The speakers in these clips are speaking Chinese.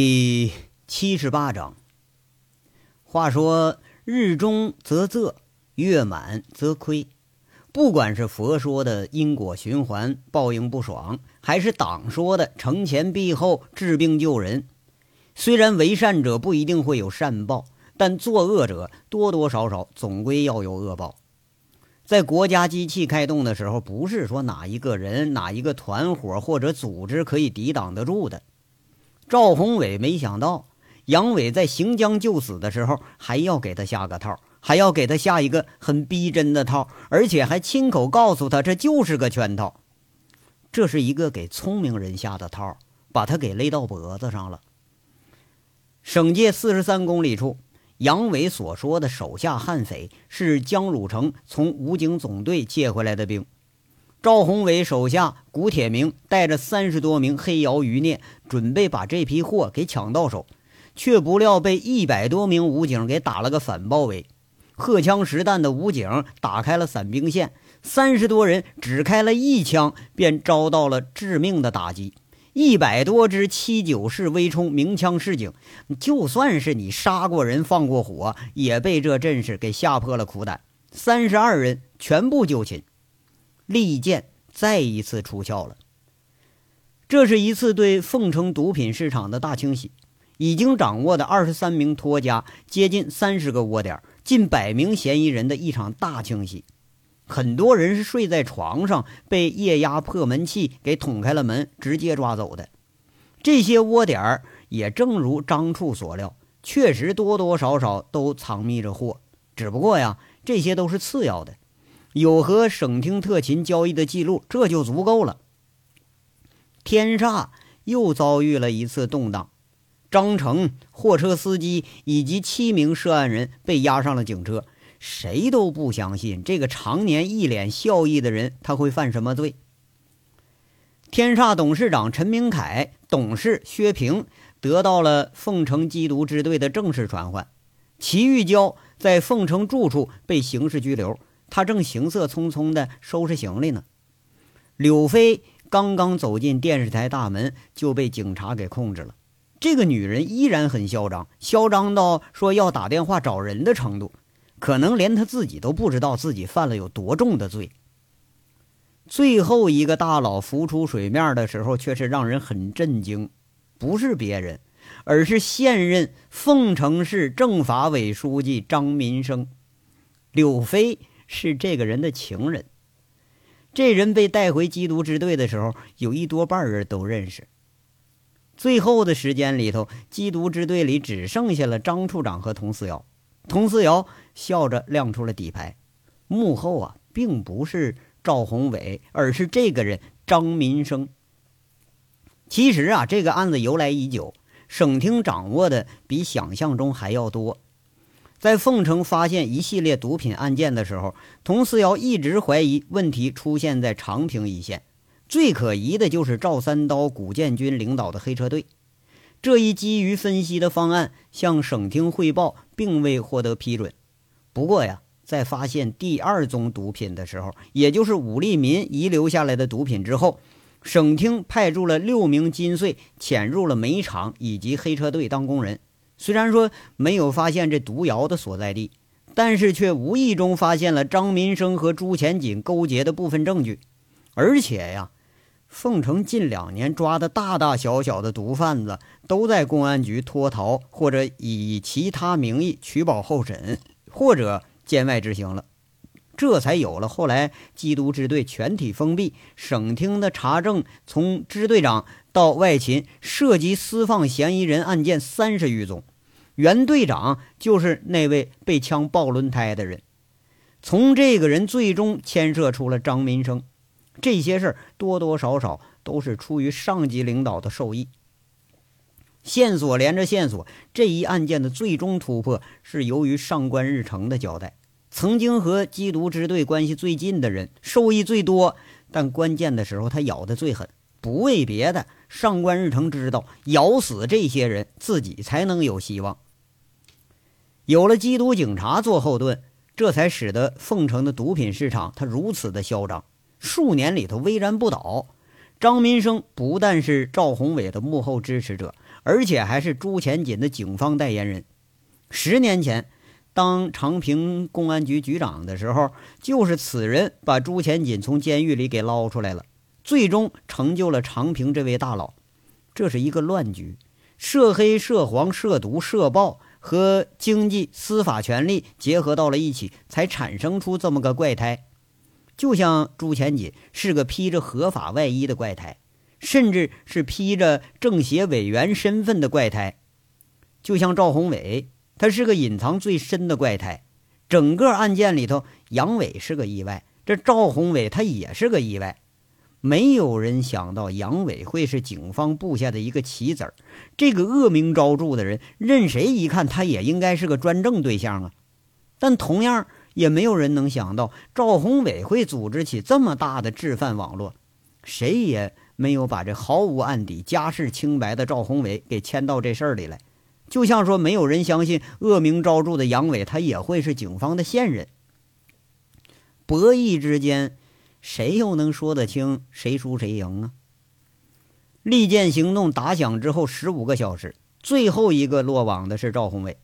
第七十八章。话说日中则仄，月满则亏。不管是佛说的因果循环、报应不爽，还是党说的惩前毖后、治病救人，虽然为善者不一定会有善报，但作恶者多多少少总归要有恶报。在国家机器开动的时候，不是说哪一个人、哪一个团伙或者组织可以抵挡得住的。赵宏伟没想到，杨伟在行将就死的时候，还要给他下个套，还要给他下一个很逼真的套，而且还亲口告诉他这就是个圈套。这是一个给聪明人下的套，把他给勒到脖子上了。省界四十三公里处，杨伟所说的手下悍匪是江汝成从武警总队借回来的兵。赵宏伟手下古铁明带着三十多名黑窑余孽，准备把这批货给抢到手，却不料被一百多名武警给打了个反包围。荷枪实弹的武警打开了散兵线，三十多人只开了一枪，便遭到了致命的打击。一百多支七九式微冲鸣枪示警，就算是你杀过人、放过火，也被这阵势给吓破了苦胆。三十二人全部就擒。利剑再一次出鞘了。这是一次对凤城毒品市场的大清洗，已经掌握的二十三名托家，接近三十个窝点，近百名嫌疑人的一场大清洗。很多人是睡在床上，被液压破门器给捅开了门，直接抓走的。这些窝点也正如张处所料，确实多多少少都藏匿着货，只不过呀，这些都是次要的。有和省厅特勤交易的记录，这就足够了。天煞又遭遇了一次动荡，张成、货车司机以及七名涉案人被押上了警车。谁都不相信这个常年一脸笑意的人他会犯什么罪。天煞董事长陈明凯、董事薛平得到了凤城缉毒支队的正式传唤，齐玉娇在凤城住处被刑事拘留。他正行色匆匆地收拾行李呢。柳飞刚刚走进电视台大门，就被警察给控制了。这个女人依然很嚣张，嚣张到说要打电话找人的程度，可能连她自己都不知道自己犯了有多重的罪。最后一个大佬浮出水面的时候，却是让人很震惊，不是别人，而是现任凤城市政法委书记张民生。柳飞。是这个人的情人。这人被带回缉毒支队的时候，有一多半人都认识。最后的时间里头，缉毒支队里只剩下了张处长和佟思瑶。佟思瑶笑着亮出了底牌，幕后啊，并不是赵宏伟，而是这个人张民生。其实啊，这个案子由来已久，省厅掌握的比想象中还要多。在凤城发现一系列毒品案件的时候，佟思瑶一直怀疑问题出现在长平一线。最可疑的就是赵三刀、古建军领导的黑车队。这一基于分析的方案向省厅汇报，并未获得批准。不过呀，在发现第二宗毒品的时候，也就是武立民遗留下来的毒品之后，省厅派驻了六名金穗潜入了煤厂以及黑车队当工人。虽然说没有发现这毒窑的所在地，但是却无意中发现了张民生和朱前锦勾结的部分证据。而且呀，凤城近两年抓的大大小小的毒贩子都在公安局脱逃，或者以其他名义取保候审，或者监外执行了。这才有了后来缉毒支队全体封闭，省厅的查证从支队长到外勤，涉及私放嫌疑人案件三十余宗。原队长就是那位被枪爆轮胎的人，从这个人最终牵涉出了张民生。这些事儿多多少少都是出于上级领导的授意。线索连着线索，这一案件的最终突破是由于上官日成的交代。曾经和缉毒支队关系最近的人受益最多，但关键的时候他咬得最狠。不为别的，上官日成知道咬死这些人，自己才能有希望。有了缉毒警察做后盾，这才使得凤城的毒品市场它如此的嚣张，数年里头巍然不倒。张民生不但是赵宏伟的幕后支持者，而且还是朱前锦的警方代言人。十年前，当长平公安局局长的时候，就是此人把朱前锦从监狱里给捞出来了，最终成就了长平这位大佬。这是一个乱局，涉黑、涉黄、涉毒、涉暴。和经济、司法权力结合到了一起，才产生出这么个怪胎。就像朱前锦是个披着合法外衣的怪胎，甚至是披着政协委员身份的怪胎。就像赵宏伟，他是个隐藏最深的怪胎。整个案件里头，杨伟是个意外，这赵宏伟他也是个意外。没有人想到杨伟会是警方布下的一个棋子儿，这个恶名昭著的人，任谁一看他也应该是个专政对象啊。但同样也没有人能想到赵宏伟会组织起这么大的制犯网络，谁也没有把这毫无案底、家世清白的赵宏伟给牵到这事儿里来。就像说，没有人相信恶名昭著的杨伟他也会是警方的线人。博弈之间。谁又能说得清谁输谁赢啊？利剑行动打响之后十五个小时，最后一个落网的是赵宏伟。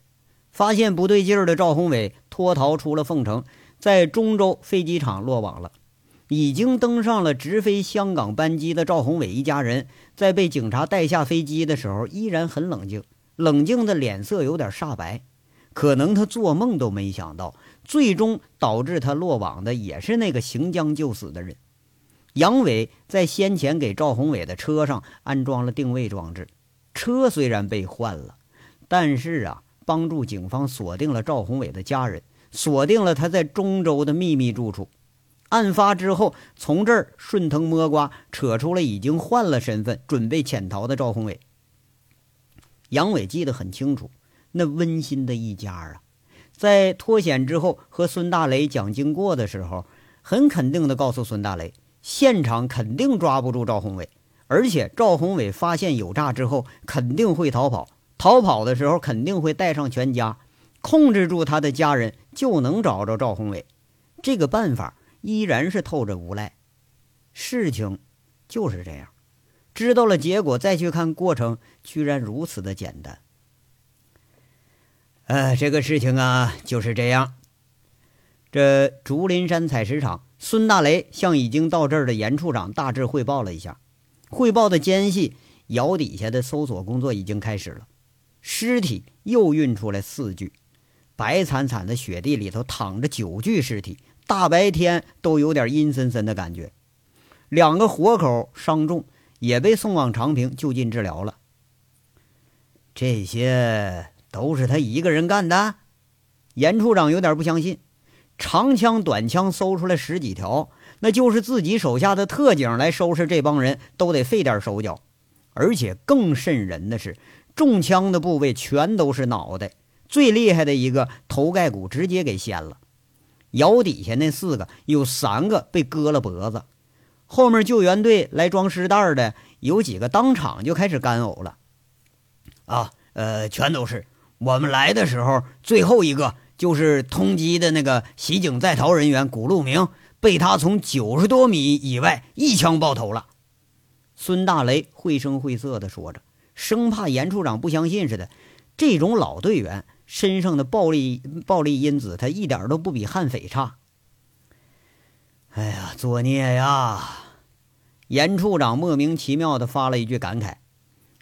发现不对劲儿的赵宏伟脱逃出了凤城，在中州飞机场落网了。已经登上了直飞香港班机的赵宏伟一家人，在被警察带下飞机的时候，依然很冷静，冷静的脸色有点煞白。可能他做梦都没想到。最终导致他落网的也是那个行将就死的人。杨伟在先前给赵宏伟的车上安装了定位装置，车虽然被换了，但是啊，帮助警方锁定了赵宏伟的家人，锁定了他在中州的秘密住处。案发之后，从这儿顺藤摸瓜扯出了已经换了身份、准备潜逃的赵宏伟。杨伟记得很清楚，那温馨的一家啊。在脱险之后，和孙大雷讲经过的时候，很肯定地告诉孙大雷，现场肯定抓不住赵宏伟，而且赵宏伟发现有诈之后，肯定会逃跑，逃跑的时候肯定会带上全家，控制住他的家人，就能找着赵宏伟。这个办法依然是透着无赖。事情就是这样，知道了结果再去看过程，居然如此的简单。呃，这个事情啊就是这样。这竹林山采石场，孙大雷向已经到这儿的严处长大致汇报了一下。汇报的间隙，窑底下的搜索工作已经开始了。尸体又运出来四具，白惨惨的雪地里头躺着九具尸体，大白天都有点阴森森的感觉。两个活口伤重，也被送往长平就近治疗了。这些。都是他一个人干的，严处长有点不相信。长枪短枪搜出来十几条，那就是自己手下的特警来收拾这帮人都得费点手脚。而且更瘆人的是，中枪的部位全都是脑袋，最厉害的一个头盖骨直接给掀了。窑底下那四个有三个被割了脖子，后面救援队来装尸袋的有几个当场就开始干呕了。啊，呃，全都是。我们来的时候，最后一个就是通缉的那个袭警在逃人员古路明，被他从九十多米以外一枪爆头了。孙大雷绘声绘色地说着，生怕严处长不相信似的。这种老队员身上的暴力暴力因子，他一点都不比悍匪差。哎呀，作孽呀！严处长莫名其妙地发了一句感慨：“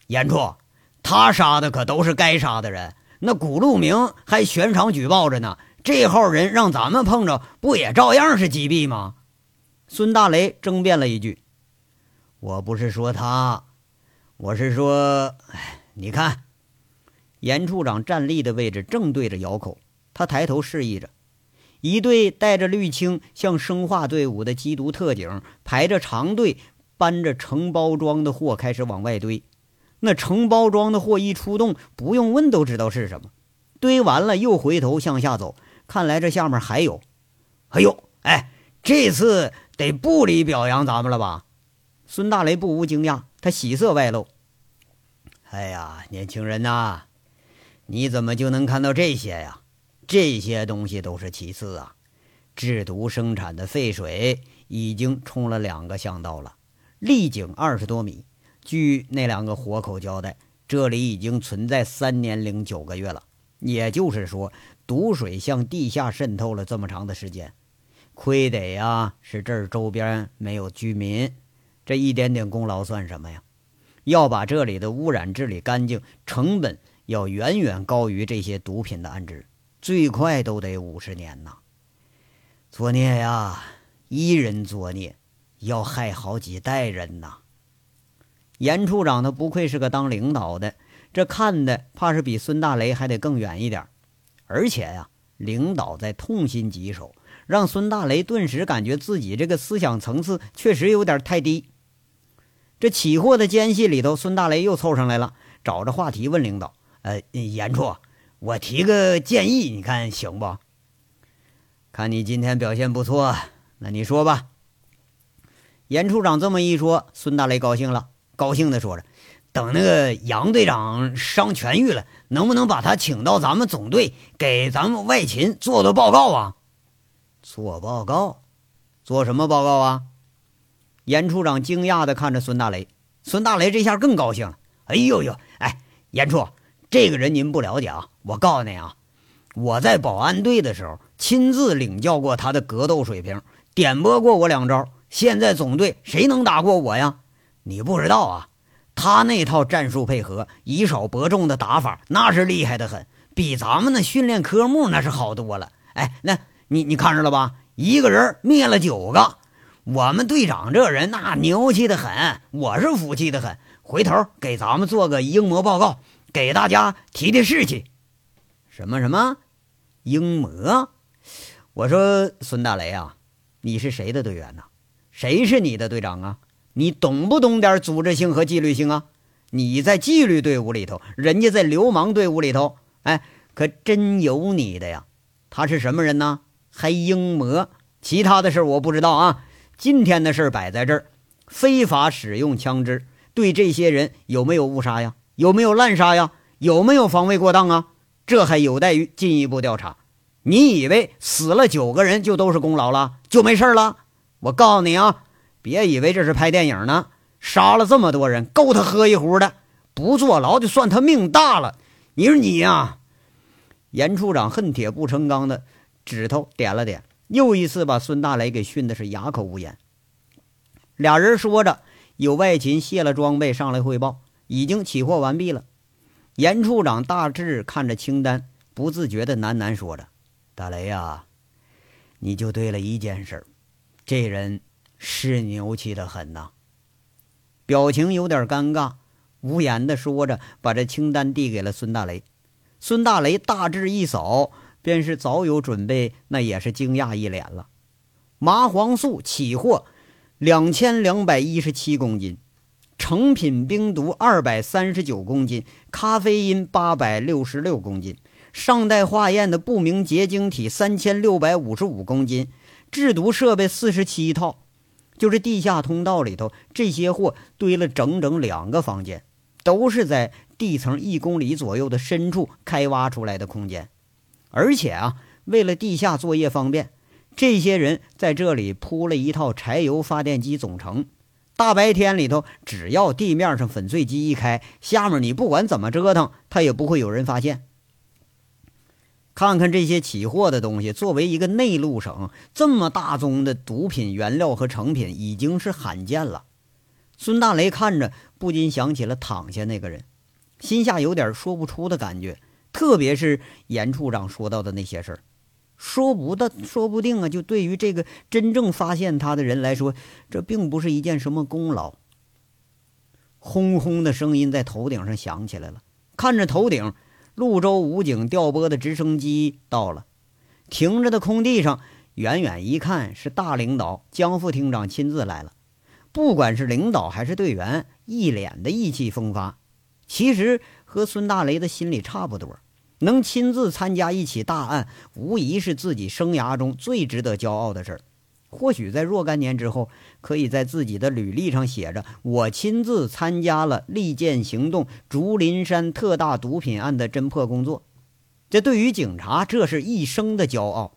严处，他杀的可都是该杀的人。”那古路明还悬赏举报着呢，这号人让咱们碰着，不也照样是击毙吗？孙大雷争辩了一句：“我不是说他，我是说，哎，你看，严处长站立的位置正对着窑口，他抬头示意着，一队带着绿青像生化队伍的缉毒特警排着长队，搬着成包装的货开始往外堆。”那成包装的货一出动，不用问都知道是什么。堆完了又回头向下走，看来这下面还有。哎呦，哎，这次得部里表扬咱们了吧？孙大雷不无惊讶，他喜色外露。哎呀，年轻人呐，你怎么就能看到这些呀？这些东西都是其次啊。制毒生产的废水已经冲了两个巷道了。立井二十多米。据那两个活口交代，这里已经存在三年零九个月了。也就是说，毒水向地下渗透了这么长的时间。亏得呀，是这儿周边没有居民，这一点点功劳算什么呀？要把这里的污染治理干净，成本要远远高于这些毒品的安置，最快都得五十年呐！作孽呀，一人作孽，要害好几代人呐！严处长他不愧是个当领导的，这看的怕是比孙大雷还得更远一点，而且呀，领导在痛心疾首，让孙大雷顿时感觉自己这个思想层次确实有点太低。这起货的间隙里头，孙大雷又凑上来了，找着话题问领导：“呃，严处，我提个建议，你看行不？看你今天表现不错，那你说吧。”严处长这么一说，孙大雷高兴了，高兴的说着：“等那个杨队长伤痊愈了，能不能把他请到咱们总队，给咱们外勤做做报告啊？”做报告？做什么报告啊？严处长惊讶地看着孙大雷，孙大雷这下更高兴了。哎呦呦，哎，严处，这个人您不了解啊！我告诉你啊，我在保安队的时候亲自领教过他的格斗水平，点拨过我两招。现在总队谁能打过我呀？你不知道啊，他那套战术配合、以少搏重的打法，那是厉害的很，比咱们的训练科目那是好多了。哎，那你你看着了吧？一个人灭了九个。我们队长这人那牛气的很，我是服气的很。回头给咱们做个英模报告，给大家提提士气。什么什么英模？我说孙大雷啊，你是谁的队员呢？谁是你的队长啊？你懂不懂点组织性和纪律性啊？你在纪律队伍里头，人家在流氓队伍里头，哎，可真有你的呀！他是什么人呢？还英模？其他的事我不知道啊。今天的事摆在这儿，非法使用枪支，对这些人有没有误杀呀？有没有滥杀呀？有没有防卫过当啊？这还有待于进一步调查。你以为死了九个人就都是功劳了，就没事了？我告诉你啊，别以为这是拍电影呢，杀了这么多人，够他喝一壶的。不坐牢就算他命大了。你说你呀，严处长恨铁不成钢的指头点了点。又一次把孙大雷给训的是哑口无言。俩人说着，有外勤卸了装备上来汇报，已经起货完毕了。严处长大致看着清单，不自觉的喃喃说着：“大雷呀，你就对了一件事，这人是牛气的很呐。”表情有点尴尬，无言的说着，把这清单递给了孙大雷。孙大雷大致一扫。便是早有准备，那也是惊讶一脸了。麻黄素起货两千两百一十七公斤，成品冰毒二百三十九公斤，咖啡因八百六十六公斤，尚待化验的不明结晶体三千六百五十五公斤，制毒设备四十七套。就是地下通道里头，这些货堆了整整两个房间，都是在地层一公里左右的深处开挖出来的空间。而且啊，为了地下作业方便，这些人在这里铺了一套柴油发电机总成。大白天里头，只要地面上粉碎机一开，下面你不管怎么折腾，他也不会有人发现。看看这些起货的东西，作为一个内陆省，这么大宗的毒品原料和成品已经是罕见了。孙大雷看着，不禁想起了躺下那个人，心下有点说不出的感觉。特别是严处长说到的那些事儿，说不的说不定啊，就对于这个真正发现他的人来说，这并不是一件什么功劳。轰轰的声音在头顶上响起来了，看着头顶，潞州武警调拨的直升机到了，停着的空地上，远远一看是大领导江副厅长亲自来了。不管是领导还是队员，一脸的意气风发。其实和孙大雷的心里差不多。能亲自参加一起大案，无疑是自己生涯中最值得骄傲的事儿。或许在若干年之后，可以在自己的履历上写着：“我亲自参加了利剑行动竹林山特大毒品案的侦破工作。”这对于警察，这是一生的骄傲。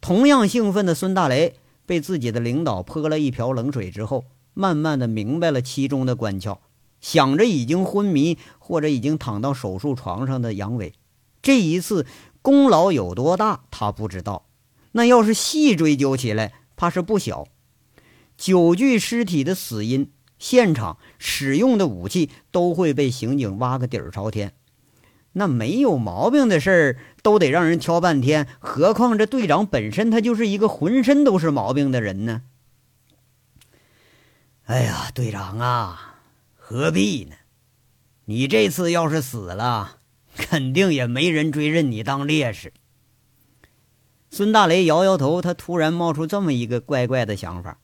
同样兴奋的孙大雷，被自己的领导泼了一瓢冷水之后，慢慢的明白了其中的关窍，想着已经昏迷或者已经躺到手术床上的杨伟，这一次功劳有多大，他不知道。那要是细追究起来，怕是不小。九具尸体的死因、现场使用的武器，都会被刑警挖个底儿朝天。那没有毛病的事儿，都得让人挑半天，何况这队长本身他就是一个浑身都是毛病的人呢？哎呀，队长啊，何必呢？你这次要是死了，肯定也没人追认你当烈士。孙大雷摇摇头，他突然冒出这么一个怪怪的想法，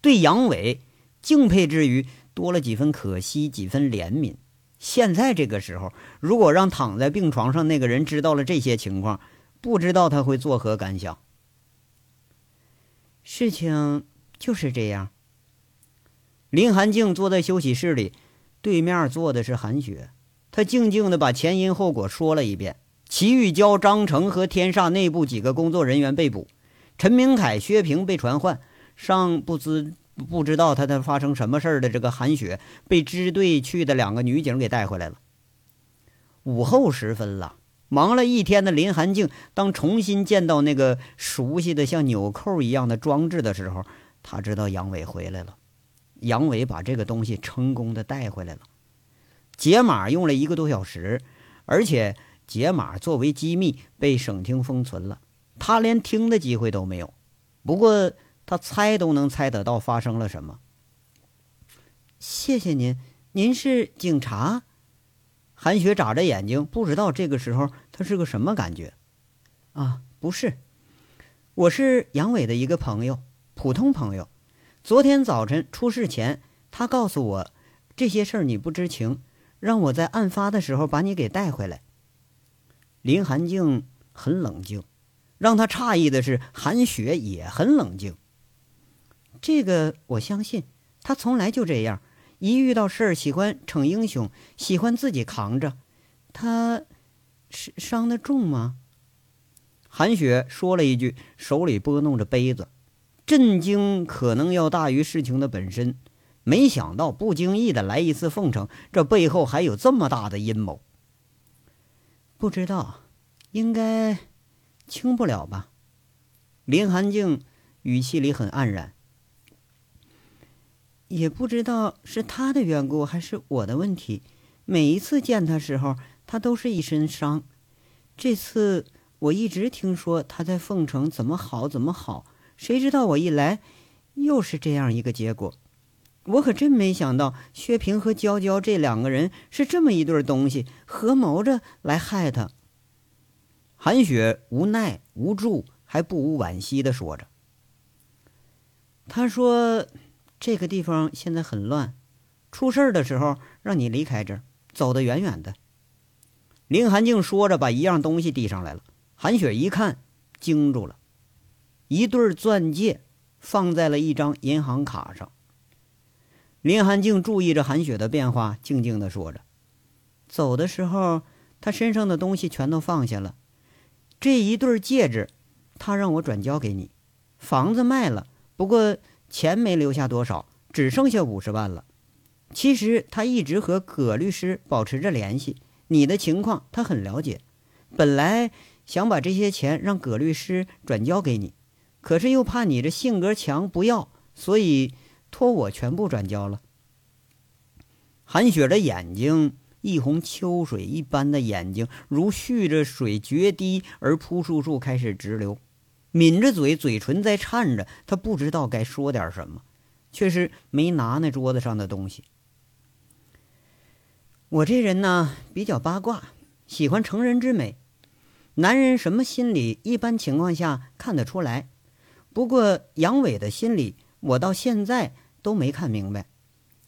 对杨伟敬佩之余，多了几分可惜，几分怜悯。现在这个时候，如果让躺在病床上那个人知道了这些情况，不知道他会作何感想。事情就是这样。林寒静坐在休息室里，对面坐的是韩雪，她静静的把前因后果说了一遍。齐玉娇、张成和天煞内部几个工作人员被捕，陈明凯、薛平被传唤，尚不知不知道他他发生什么事儿的这个韩雪被支队去的两个女警给带回来了。午后时分了，忙了一天的林寒静，当重新见到那个熟悉的像纽扣一样的装置的时候，他知道杨伟回来了。杨伟把这个东西成功的带回来了，解码用了一个多小时，而且。解码作为机密被省厅封存了，他连听的机会都没有。不过他猜都能猜得到发生了什么。谢谢您，您是警察？韩雪眨着眼睛，不知道这个时候他是个什么感觉。啊，不是，我是杨伟的一个朋友，普通朋友。昨天早晨出事前，他告诉我这些事儿你不知情，让我在案发的时候把你给带回来。林寒静很冷静，让他诧异的是，韩雪也很冷静。这个我相信，他从来就这样，一遇到事儿喜欢逞英雄，喜欢自己扛着。他是伤的重吗？韩雪说了一句，手里拨弄着杯子，震惊可能要大于事情的本身。没想到不经意的来一次奉承，这背后还有这么大的阴谋。不知道，应该轻不了吧？林寒静语气里很黯然。也不知道是他的缘故还是我的问题。每一次见他时候，他都是一身伤。这次我一直听说他在凤城怎么好怎么好，谁知道我一来，又是这样一个结果。我可真没想到，薛平和娇娇这两个人是这么一对东西，合谋着来害他。韩雪无奈、无助，还不无惋惜的说着：“他说，这个地方现在很乱，出事的时候让你离开这儿，走得远远的。”林寒静说着，把一样东西递上来了。韩雪一看，惊住了，一对钻戒放在了一张银行卡上。林寒静注意着韩雪的变化，静静的说着：“走的时候，他身上的东西全都放下了。这一对戒指，他让我转交给你。房子卖了，不过钱没留下多少，只剩下五十万了。其实他一直和葛律师保持着联系，你的情况他很了解。本来想把这些钱让葛律师转交给你，可是又怕你这性格强不要，所以。”托我全部转交了。韩雪的眼睛，一泓秋水一般的眼睛，如蓄着水决堤而扑簌簌开始直流，抿着嘴，嘴唇在颤着。她不知道该说点什么，却是没拿那桌子上的东西。我这人呢，比较八卦，喜欢成人之美。男人什么心理，一般情况下看得出来。不过杨伟的心理。我到现在都没看明白，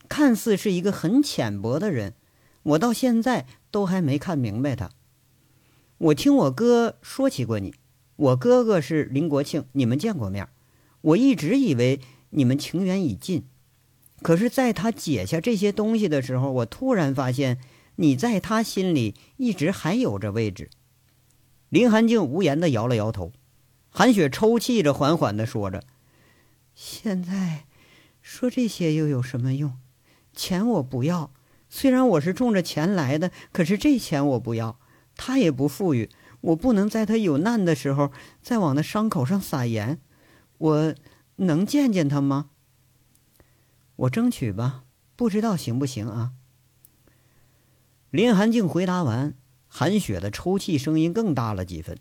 看似是一个很浅薄的人，我到现在都还没看明白他。我听我哥说起过你，我哥哥是林国庆，你们见过面。我一直以为你们情缘已尽，可是在他解下这些东西的时候，我突然发现你在他心里一直还有着位置。林寒静无言的摇了摇头，韩雪抽泣着，缓缓的说着。现在说这些又有什么用？钱我不要，虽然我是冲着钱来的，可是这钱我不要。他也不富裕，我不能在他有难的时候再往那伤口上撒盐。我能见见他吗？我争取吧，不知道行不行啊。林寒静回答完，韩雪的抽泣声音更大了几分。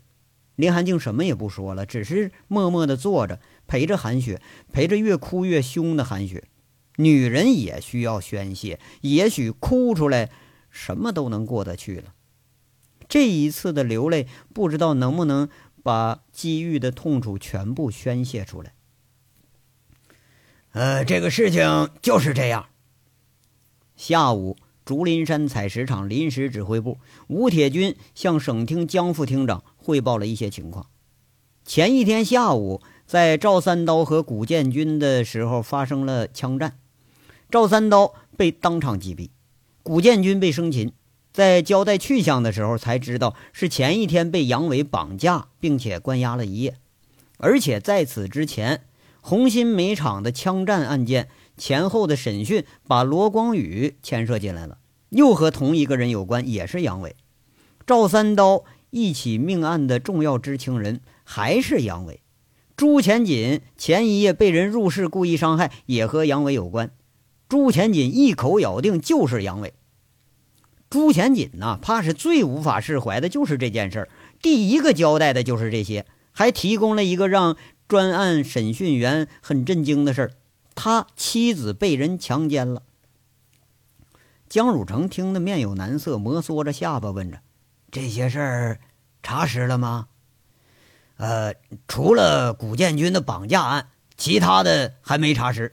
林寒静什么也不说了，只是默默的坐着，陪着韩雪，陪着越哭越凶的韩雪。女人也需要宣泄，也许哭出来，什么都能过得去了。这一次的流泪，不知道能不能把积郁的痛楚全部宣泄出来。呃，这个事情就是这样。下午，竹林山采石场临时指挥部，吴铁军向省厅江副厅长汇报了一些情况。前一天下午，在赵三刀和古建军的时候发生了枪战，赵三刀被当场击毙，古建军被生擒。在交代去向的时候，才知道是前一天被杨伟绑架，并且关押了一夜。而且在此之前，红星煤厂的枪战案件前后的审讯，把罗光宇牵涉进来了，又和同一个人有关，也是杨伟。赵三刀一起命案的重要知情人还是杨伟。朱前锦前一夜被人入室故意伤害，也和杨伟有关。朱前锦一口咬定就是杨伟。朱前锦呐，怕是最无法释怀的就是这件事儿。第一个交代的就是这些，还提供了一个让专案审讯员很震惊的事儿：他妻子被人强奸了。江汝成听得面有难色，摩挲着下巴问着：“这些事儿查实了吗？”“呃，除了古建军的绑架案，其他的还没查实。”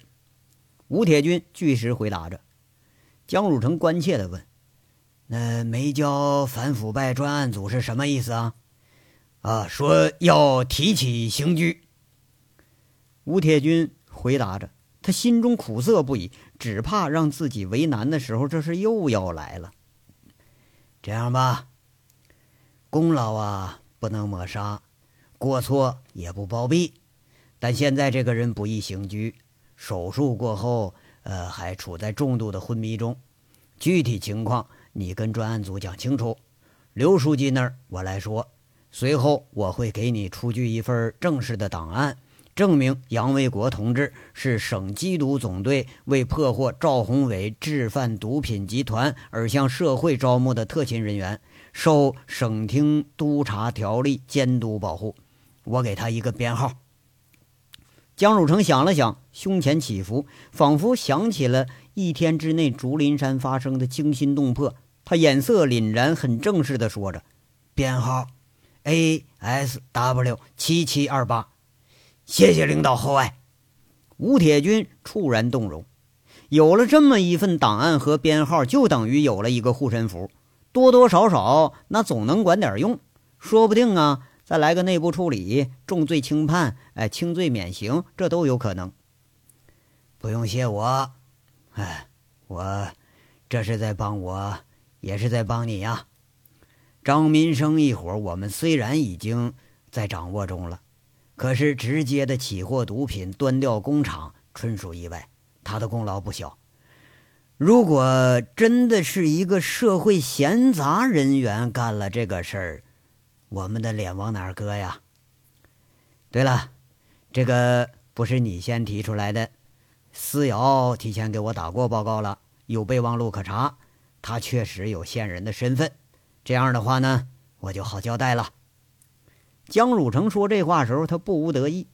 吴铁军据实回答着。江汝成关切地问。那没交反腐败专案组是什么意思啊？啊，说要提起刑拘。吴铁军回答着，他心中苦涩不已，只怕让自己为难的时候，这是又要来了。这样吧，功劳啊不能抹杀，过错也不包庇，但现在这个人不宜刑拘，手术过后，呃，还处在重度的昏迷中，具体情况。你跟专案组讲清楚，刘书记那儿我来说。随后我会给你出具一份正式的档案，证明杨卫国同志是省缉毒总队为破获赵宏伟制贩毒品集团而向社会招募的特勤人员，受省厅督察条例监督保护。我给他一个编号。江汝成想了想，胸前起伏，仿佛想起了一天之内竹林山发生的惊心动魄。他眼色凛然，很正式的说着：“编号 A S W 七七二八，谢谢领导厚爱。”吴铁军猝然动容，有了这么一份档案和编号，就等于有了一个护身符，多多少少那总能管点用。说不定啊，再来个内部处理，重罪轻判，哎，轻罪免刑，这都有可能。不用谢我，哎，我这是在帮我。也是在帮你呀，张民生一伙。我们虽然已经在掌握中了，可是直接的起获毒品、端掉工厂，纯属意外，他的功劳不小。如果真的是一个社会闲杂人员干了这个事儿，我们的脸往哪搁呀？对了，这个不是你先提出来的，思瑶提前给我打过报告了，有备忘录可查。他确实有线人的身份，这样的话呢，我就好交代了。江汝成说这话时候，他不无得意。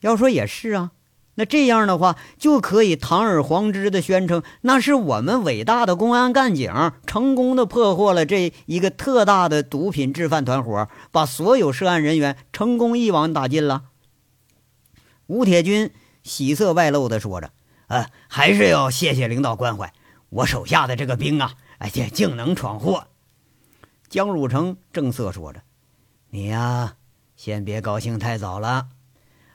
要说也是啊，那这样的话就可以堂而皇之的宣称，那是我们伟大的公安干警成功的破获了这一个特大的毒品制贩团伙，把所有涉案人员成功一网打尽了。吴铁军喜色外露的说着：“呃，还是要谢谢领导关怀。”我手下的这个兵啊，哎，竟竟能闯祸。江汝成正色说着：“你呀，先别高兴太早了。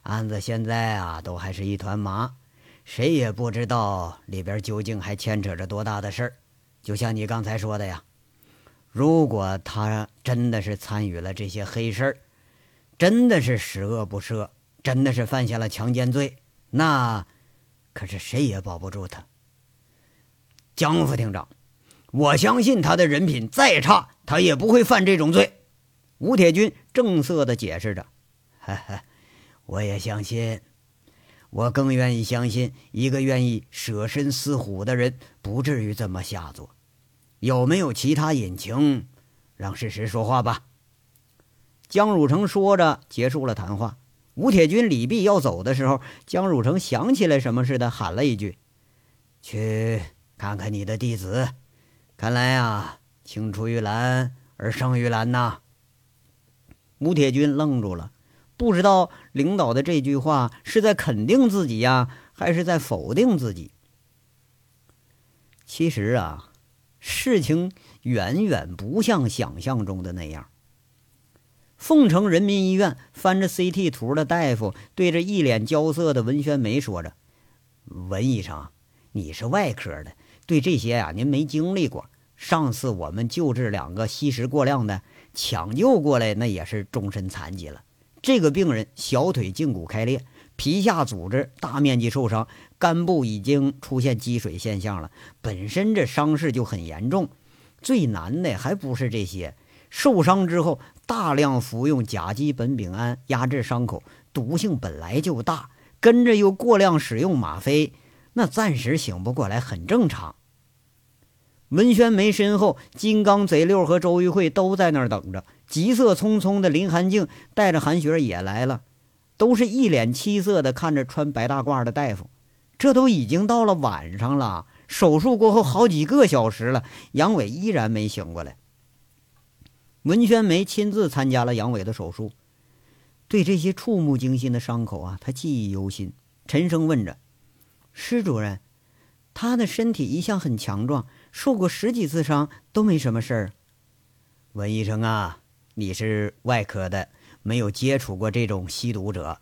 案子现在啊，都还是一团麻，谁也不知道里边究竟还牵扯着多大的事儿。就像你刚才说的呀，如果他真的是参与了这些黑事儿，真的是十恶不赦，真的是犯下了强奸罪，那可是谁也保不住他。江副厅长，我相信他的人品再差，他也不会犯这种罪。吴铁军正色的解释着：“哈哈，我也相信，我更愿意相信一个愿意舍身饲虎的人不至于这么下作。有没有其他隐情？让事实说话吧。”江汝成说着，结束了谈话。吴铁军、李泌要走的时候，江汝成想起来什么似的，喊了一句：“去。”看看你的弟子，看来啊，青出于蓝而胜于蓝呐。吴铁军愣住了，不知道领导的这句话是在肯定自己呀，还是在否定自己。其实啊，事情远远不像想象中的那样。凤城人民医院翻着 CT 图的大夫对着一脸焦色的文宣梅说着：“文医生，你是外科的。”对这些呀，您没经历过。上次我们救治两个吸食过量的，抢救过来那也是终身残疾了。这个病人小腿胫骨开裂，皮下组织大面积受伤，肝部已经出现积水现象了。本身这伤势就很严重，最难的还不是这些。受伤之后大量服用甲基苯丙胺压制伤口，毒性本来就大，跟着又过量使用吗啡。那暂时醒不过来很正常。文轩梅身后，金刚贼六和周玉慧都在那儿等着。急色匆匆的林寒静带着韩雪也来了，都是一脸凄色的看着穿白大褂的大夫。这都已经到了晚上了，手术过后好几个小时了，杨伟依然没醒过来。文宣梅亲自参加了杨伟的手术，对这些触目惊心的伤口啊，他记忆犹新，沉声问着。施主任，他的身体一向很强壮，受过十几次伤都没什么事儿。文医生啊，你是外科的，没有接触过这种吸毒者。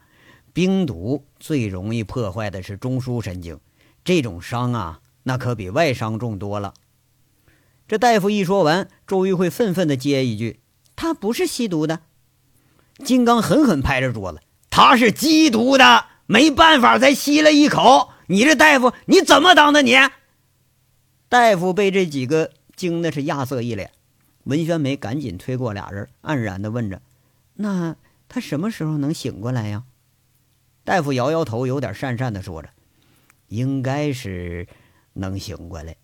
冰毒最容易破坏的是中枢神经，这种伤啊，那可比外伤重多了。这大夫一说完，周玉慧愤愤地接一句：“他不是吸毒的。”金刚狠狠拍着桌子：“他是缉毒的，没办法才吸了一口。”你这大夫你怎么当的？你大夫被这几个惊的是亚瑟一脸。文宣梅赶紧推过俩人，黯然的问着：“那他什么时候能醒过来呀？”大夫摇摇头，有点讪讪的说着：“应该是能醒过来。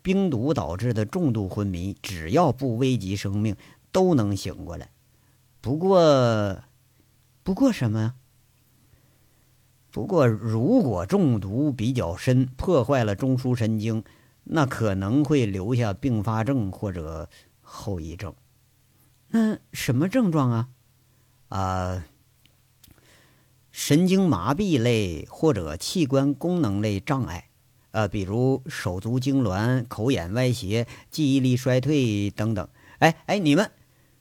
冰毒导致的重度昏迷，只要不危及生命，都能醒过来。不过，不过什么呀？”不过，如果中毒比较深，破坏了中枢神经，那可能会留下并发症或者后遗症。那什么症状啊？啊，神经麻痹类或者器官功能类障碍，呃，比如手足痉挛、口眼歪斜、记忆力衰退等等。哎哎，你们，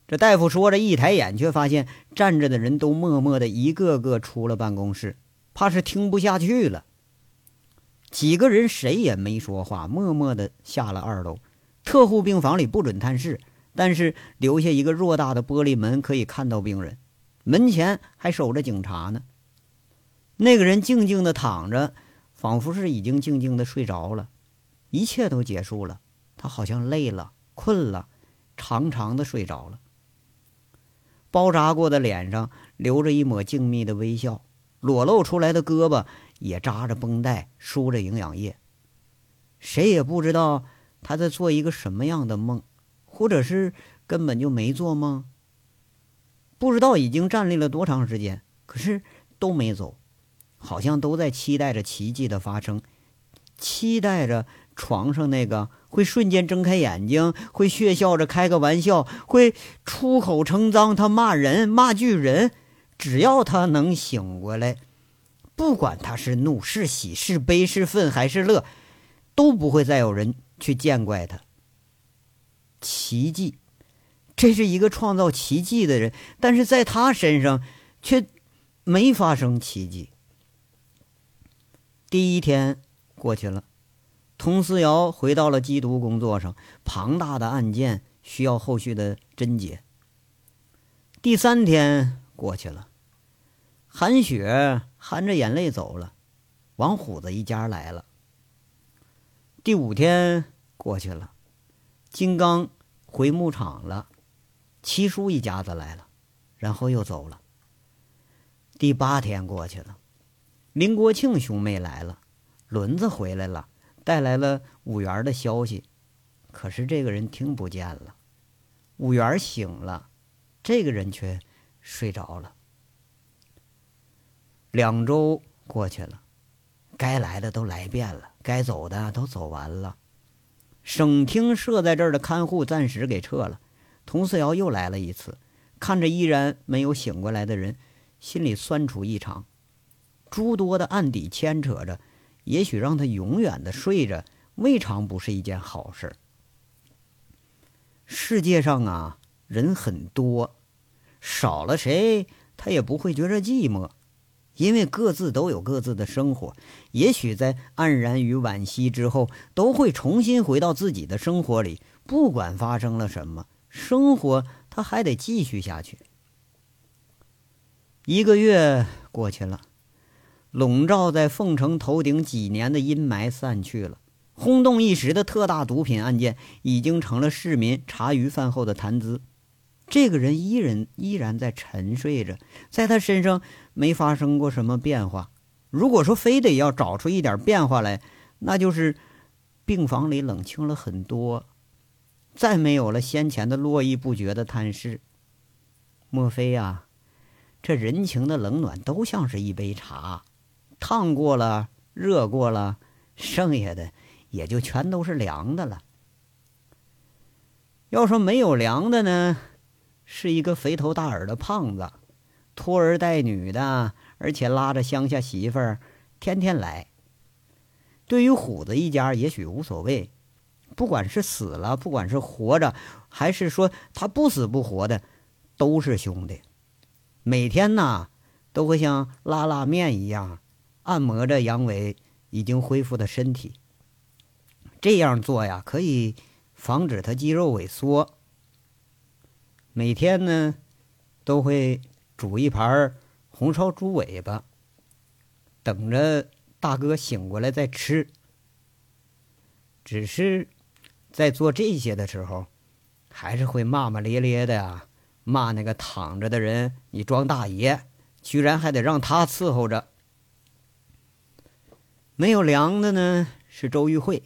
这大夫说着，一抬眼却发现站着的人都默默的一个个出了办公室。怕是听不下去了。几个人谁也没说话，默默的下了二楼。特护病房里不准探视，但是留下一个偌大的玻璃门，可以看到病人。门前还守着警察呢。那个人静静的躺着，仿佛是已经静静的睡着了。一切都结束了，他好像累了、困了，长长的睡着了。包扎过的脸上留着一抹静谧的微笑。裸露出来的胳膊也扎着绷带，输着营养液。谁也不知道他在做一个什么样的梦，或者是根本就没做梦。不知道已经站立了多长时间，可是都没走，好像都在期待着奇迹的发生，期待着床上那个会瞬间睁开眼睛，会血笑着开个玩笑，会出口成脏，他骂人骂巨人。只要他能醒过来，不管他是怒是喜是悲是愤还是乐，都不会再有人去见怪他。奇迹，这是一个创造奇迹的人，但是在他身上却没发生奇迹。第一天过去了，佟思瑶回到了缉毒工作上，庞大的案件需要后续的侦结。第三天过去了。韩雪含着眼泪走了，王虎子一家来了。第五天过去了，金刚回牧场了，七叔一家子来了，然后又走了。第八天过去了，林国庆兄妹来了，轮子回来了，带来了五元的消息，可是这个人听不见了。五元醒了，这个人却睡着了。两周过去了，该来的都来遍了，该走的都走完了。省厅设在这儿的看护暂时给撤了，佟四瑶又来了一次，看着依然没有醒过来的人，心里酸楚异常。诸多的案底牵扯着，也许让他永远的睡着，未尝不是一件好事。世界上啊，人很多，少了谁他也不会觉着寂寞。因为各自都有各自的生活，也许在黯然与惋惜之后，都会重新回到自己的生活里。不管发生了什么，生活它还得继续下去。一个月过去了，笼罩在凤城头顶几年的阴霾散去了，轰动一时的特大毒品案件已经成了市民茶余饭后的谈资。这个人依然依然在沉睡着，在他身上没发生过什么变化。如果说非得要找出一点变化来，那就是病房里冷清了很多，再没有了先前的络绎不绝的探视。莫非呀？这人情的冷暖都像是一杯茶，烫过了，热过了，剩下的也就全都是凉的了。要说没有凉的呢？是一个肥头大耳的胖子，拖儿带女的，而且拉着乡下媳妇儿，天天来。对于虎子一家，也许无所谓，不管是死了，不管是活着，还是说他不死不活的，都是兄弟。每天呐，都会像拉拉面一样，按摩着杨伟已经恢复的身体。这样做呀，可以防止他肌肉萎缩。每天呢，都会煮一盘红烧猪尾巴，等着大哥醒过来再吃。只是在做这些的时候，还是会骂骂咧咧的呀，骂那个躺着的人：“你装大爷，居然还得让他伺候着。”没有粮的呢，是周玉慧，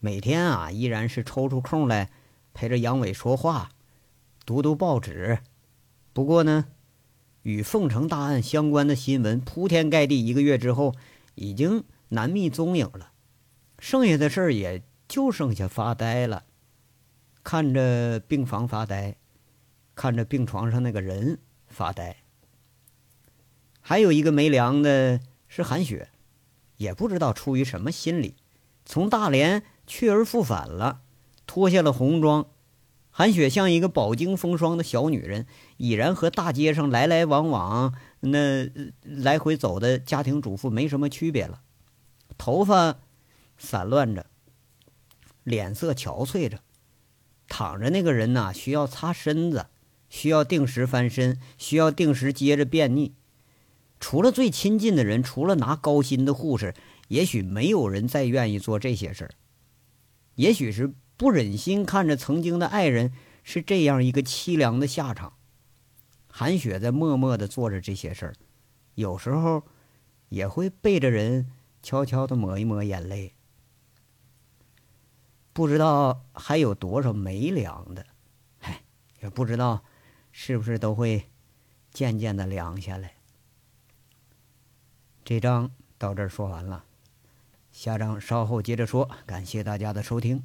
每天啊，依然是抽出空来陪着杨伟说话。读读报纸，不过呢，与凤城大案相关的新闻铺天盖地。一个月之后，已经难觅踪影了。剩下的事儿也就剩下发呆了，看着病房发呆，看着病床上那个人发呆。还有一个没凉的是韩雪，也不知道出于什么心理，从大连去而复返了，脱下了红装。韩雪像一个饱经风霜的小女人，已然和大街上来来往往、那来回走的家庭主妇没什么区别了。头发散乱着，脸色憔悴着，躺着那个人呐，需要擦身子，需要定时翻身，需要定时接着便溺。除了最亲近的人，除了拿高薪的护士，也许没有人再愿意做这些事儿。也许是。不忍心看着曾经的爱人是这样一个凄凉的下场，韩雪在默默的做着这些事儿，有时候也会背着人悄悄的抹一抹眼泪。不知道还有多少没凉的，嗨，也不知道是不是都会渐渐的凉下来。这章到这儿说完了，下章稍后接着说。感谢大家的收听。